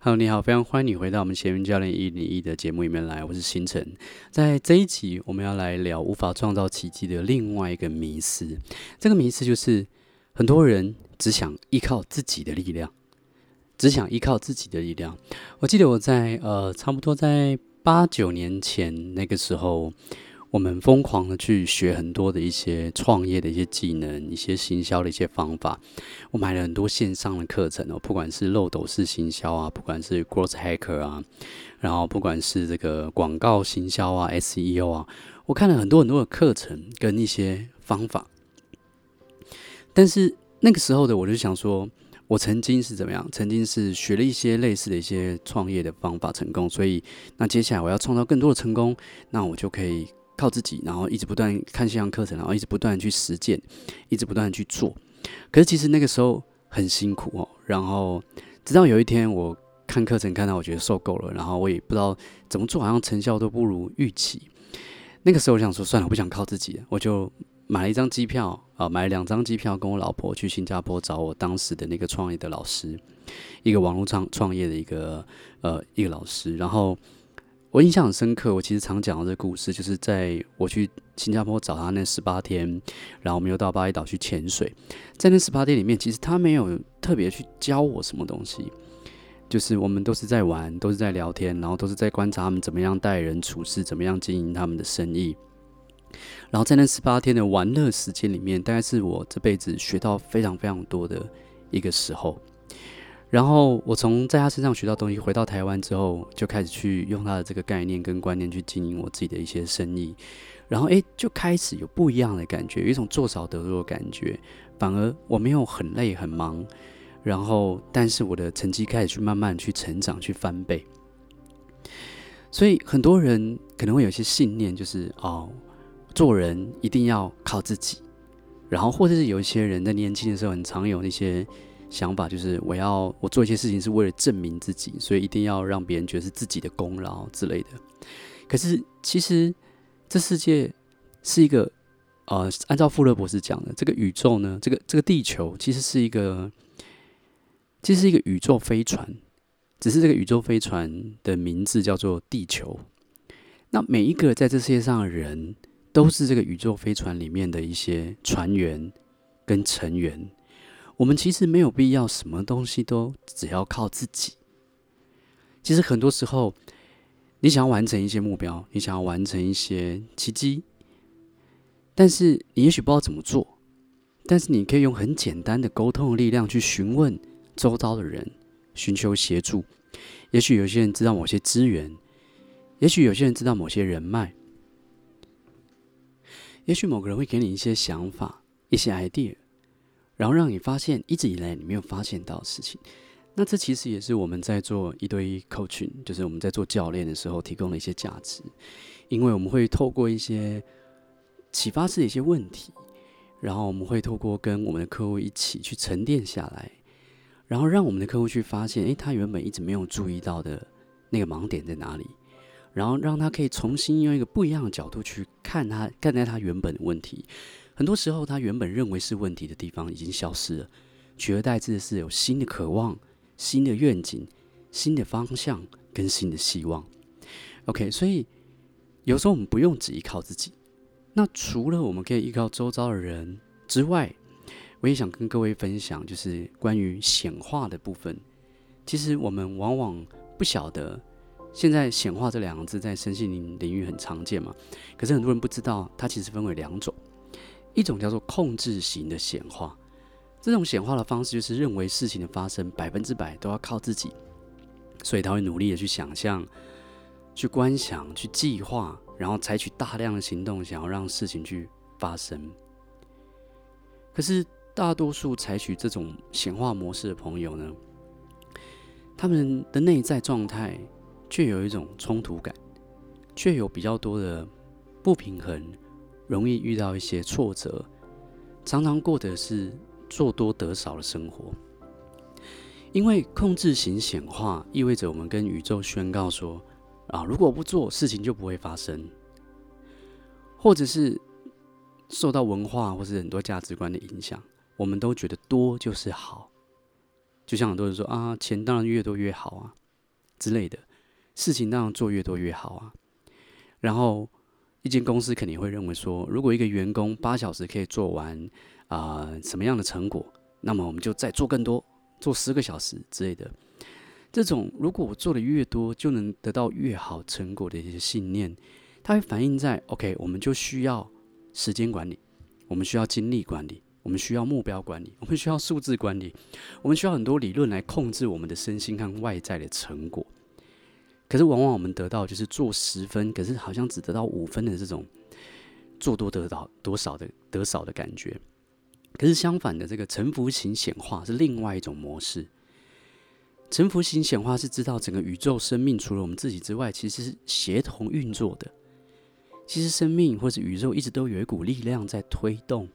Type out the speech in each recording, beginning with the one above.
Hello，你好，非常欢迎你回到我们闲云教练一零一的节目里面来，我是星辰。在这一集，我们要来聊无法创造奇迹的另外一个迷思。这个迷思就是，很多人只想依靠自己的力量，只想依靠自己的力量。我记得我在呃，差不多在八九年前那个时候。我们疯狂的去学很多的一些创业的一些技能，一些行销的一些方法。我买了很多线上的课程哦，不管是漏斗式行销啊，不管是 Growth Hacker 啊，然后不管是这个广告行销啊，SEO 啊，我看了很多很多的课程跟一些方法。但是那个时候的我就想说，我曾经是怎么样？曾经是学了一些类似的一些创业的方法成功，所以那接下来我要创造更多的成功，那我就可以。靠自己，然后一直不断看线上课程，然后一直不断去实践，一直不断去做。可是其实那个时候很辛苦哦。然后直到有一天，我看课程看到我觉得受够了，然后我也不知道怎么做，好像成效都不如预期。那个时候我想说，算了，我不想靠自己，我就买了一张机票啊，买了两张机票，跟我老婆去新加坡找我当时的那个创业的老师，一个网络创创业的一个呃一个老师，然后。我印象很深刻，我其实常讲的这个故事，就是在我去新加坡找他那十八天，然后我们又到巴厘岛去潜水，在那十八天里面，其实他没有特别去教我什么东西，就是我们都是在玩，都是在聊天，然后都是在观察他们怎么样待人处事，怎么样经营他们的生意，然后在那十八天的玩乐时间里面，大概是我这辈子学到非常非常多的一个时候。然后我从在他身上学到东西，回到台湾之后，就开始去用他的这个概念跟观念去经营我自己的一些生意。然后诶，就开始有不一样的感觉，有一种做少得多的感觉。反而我没有很累很忙，然后但是我的成绩开始去慢慢去成长，去翻倍。所以很多人可能会有一些信念，就是哦，做人一定要靠自己。然后或者是有一些人在年轻的时候很常有那些。想法就是我要我做一些事情是为了证明自己，所以一定要让别人觉得是自己的功劳之类的。可是其实这世界是一个呃，按照富勒博士讲的，这个宇宙呢，这个这个地球其实是一个，其实是一个宇宙飞船，只是这个宇宙飞船的名字叫做地球。那每一个在这世界上的人，都是这个宇宙飞船里面的一些船员跟成员。我们其实没有必要什么东西都只要靠自己。其实很多时候，你想要完成一些目标，你想要完成一些奇迹，但是你也许不知道怎么做。但是你可以用很简单的沟通的力量去询问周遭的人，寻求协助。也许有些人知道某些资源，也许有些人知道某些人脉，也许某个人会给你一些想法，一些 idea。然后让你发现一直以来你没有发现到的事情，那这其实也是我们在做一对一 coaching，就是我们在做教练的时候提供的一些价值，因为我们会透过一些启发式的一些问题，然后我们会透过跟我们的客户一起去沉淀下来，然后让我们的客户去发现，诶，他原本一直没有注意到的那个盲点在哪里，然后让他可以重新用一个不一样的角度去看他看待他原本的问题。很多时候，他原本认为是问题的地方已经消失了，取而代之的是有新的渴望、新的愿景、新的方向跟新的希望。OK，所以有时候我们不用只依靠自己。那除了我们可以依靠周遭的人之外，我也想跟各位分享，就是关于显化的部分。其实我们往往不晓得，现在显化这两个字在身心灵领域很常见嘛，可是很多人不知道，它其实分为两种。一种叫做控制型的显化，这种显化的方式就是认为事情的发生百分之百都要靠自己，所以他会努力的去想象、去观想、去计划，然后采取大量的行动，想要让事情去发生。可是大多数采取这种显化模式的朋友呢，他们的内在状态却有一种冲突感，却有比较多的不平衡。容易遇到一些挫折，常常过的是做多得少的生活。因为控制型显化意味着我们跟宇宙宣告说：啊，如果不做，事情就不会发生。或者是受到文化或是很多价值观的影响，我们都觉得多就是好，就像很多人说啊，钱当然越多越好啊之类的，事情当然做越多越好啊。然后一间公司肯定会认为说，如果一个员工八小时可以做完啊、什么样的成果，那么我们就再做更多，做十个小时之类的。这种如果我做的越多，就能得到越好成果的一些信念，它会反映在 OK，我们就需要时间管理，我们需要精力管理。我们需要目标管理，我们需要数字管理，我们需要很多理论来控制我们的身心和外在的成果。可是，往往我们得到就是做十分，可是好像只得到五分的这种做多得到多少的得少的感觉。可是相反的，这个臣服型显化是另外一种模式。臣服型显化是知道整个宇宙生命除了我们自己之外，其实是协同运作的。其实生命或是宇宙一直都有一股力量在推动。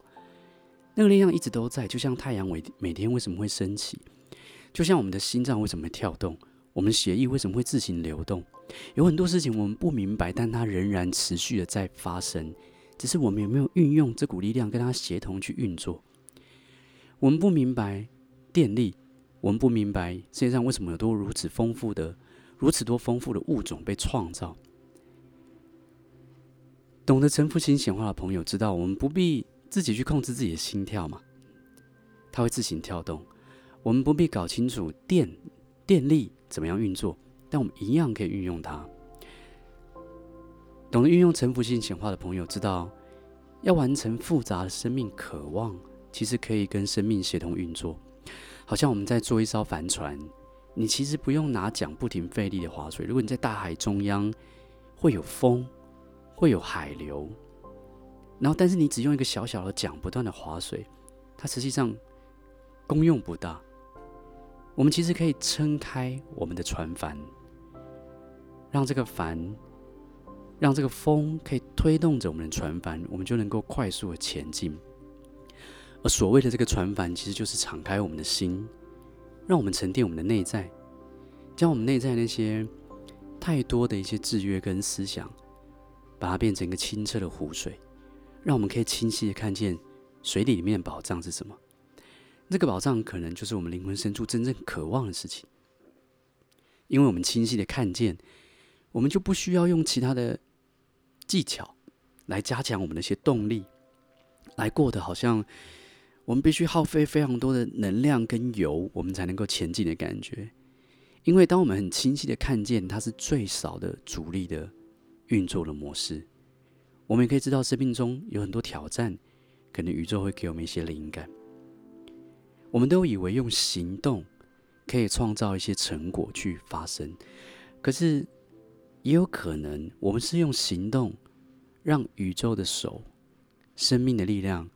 那个力量一直都在，就像太阳每每天为什么会升起，就像我们的心脏为什么会跳动，我们血液为什么会自行流动，有很多事情我们不明白，但它仍然持续的在发生，只是我们有没有运用这股力量跟它协同去运作。我们不明白电力，我们不明白世界上为什么有多如此丰富的、如此多丰富的物种被创造。懂得臣服型显化的朋友知道，我们不必。自己去控制自己的心跳嘛，它会自行跳动。我们不必搞清楚电电力怎么样运作，但我们一样可以运用它。懂得运用臣服性显化的朋友知道，要完成复杂的生命渴望，其实可以跟生命协同运作。好像我们在做一艘帆船，你其实不用拿桨不停费力的划水。如果你在大海中央，会有风，会有海流。然后，但是你只用一个小小的桨不断的划水，它实际上功用不大。我们其实可以撑开我们的船帆，让这个帆，让这个风可以推动着我们的船帆，我们就能够快速的前进。而所谓的这个船帆，其实就是敞开我们的心，让我们沉淀我们的内在，将我们内在那些太多的一些制约跟思想，把它变成一个清澈的湖水。让我们可以清晰的看见水底里面的宝藏是什么。这个宝藏可能就是我们灵魂深处真正渴望的事情。因为我们清晰的看见，我们就不需要用其他的技巧来加强我们的一些动力，来过得好像我们必须耗费非常多的能量跟油，我们才能够前进的感觉。因为当我们很清晰的看见，它是最少的阻力的运作的模式。我们也可以知道，生命中有很多挑战，可能宇宙会给我们一些灵感。我们都以为用行动可以创造一些成果去发生，可是也有可能，我们是用行动让宇宙的手、生命的力量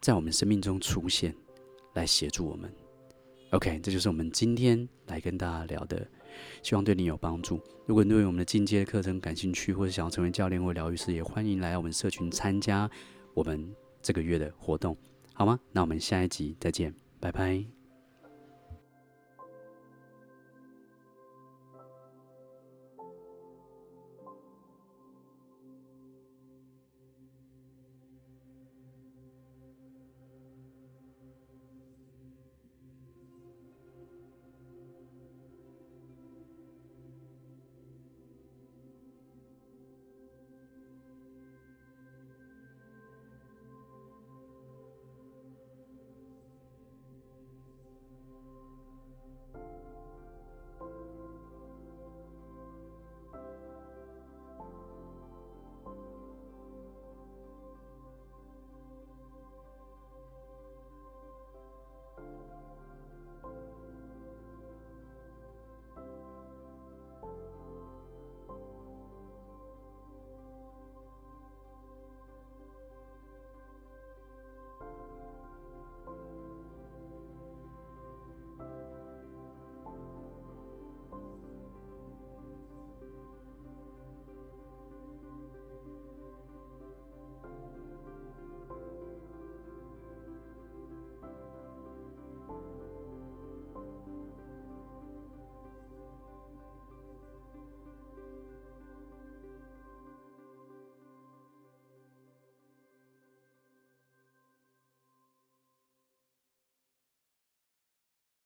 在我们生命中出现，来协助我们。OK，这就是我们今天来跟大家聊的。希望对你有帮助。如果你对我们的进阶课程感兴趣，或者想要成为教练或疗愈师，也欢迎来我们社群参加我们这个月的活动，好吗？那我们下一集再见，拜拜。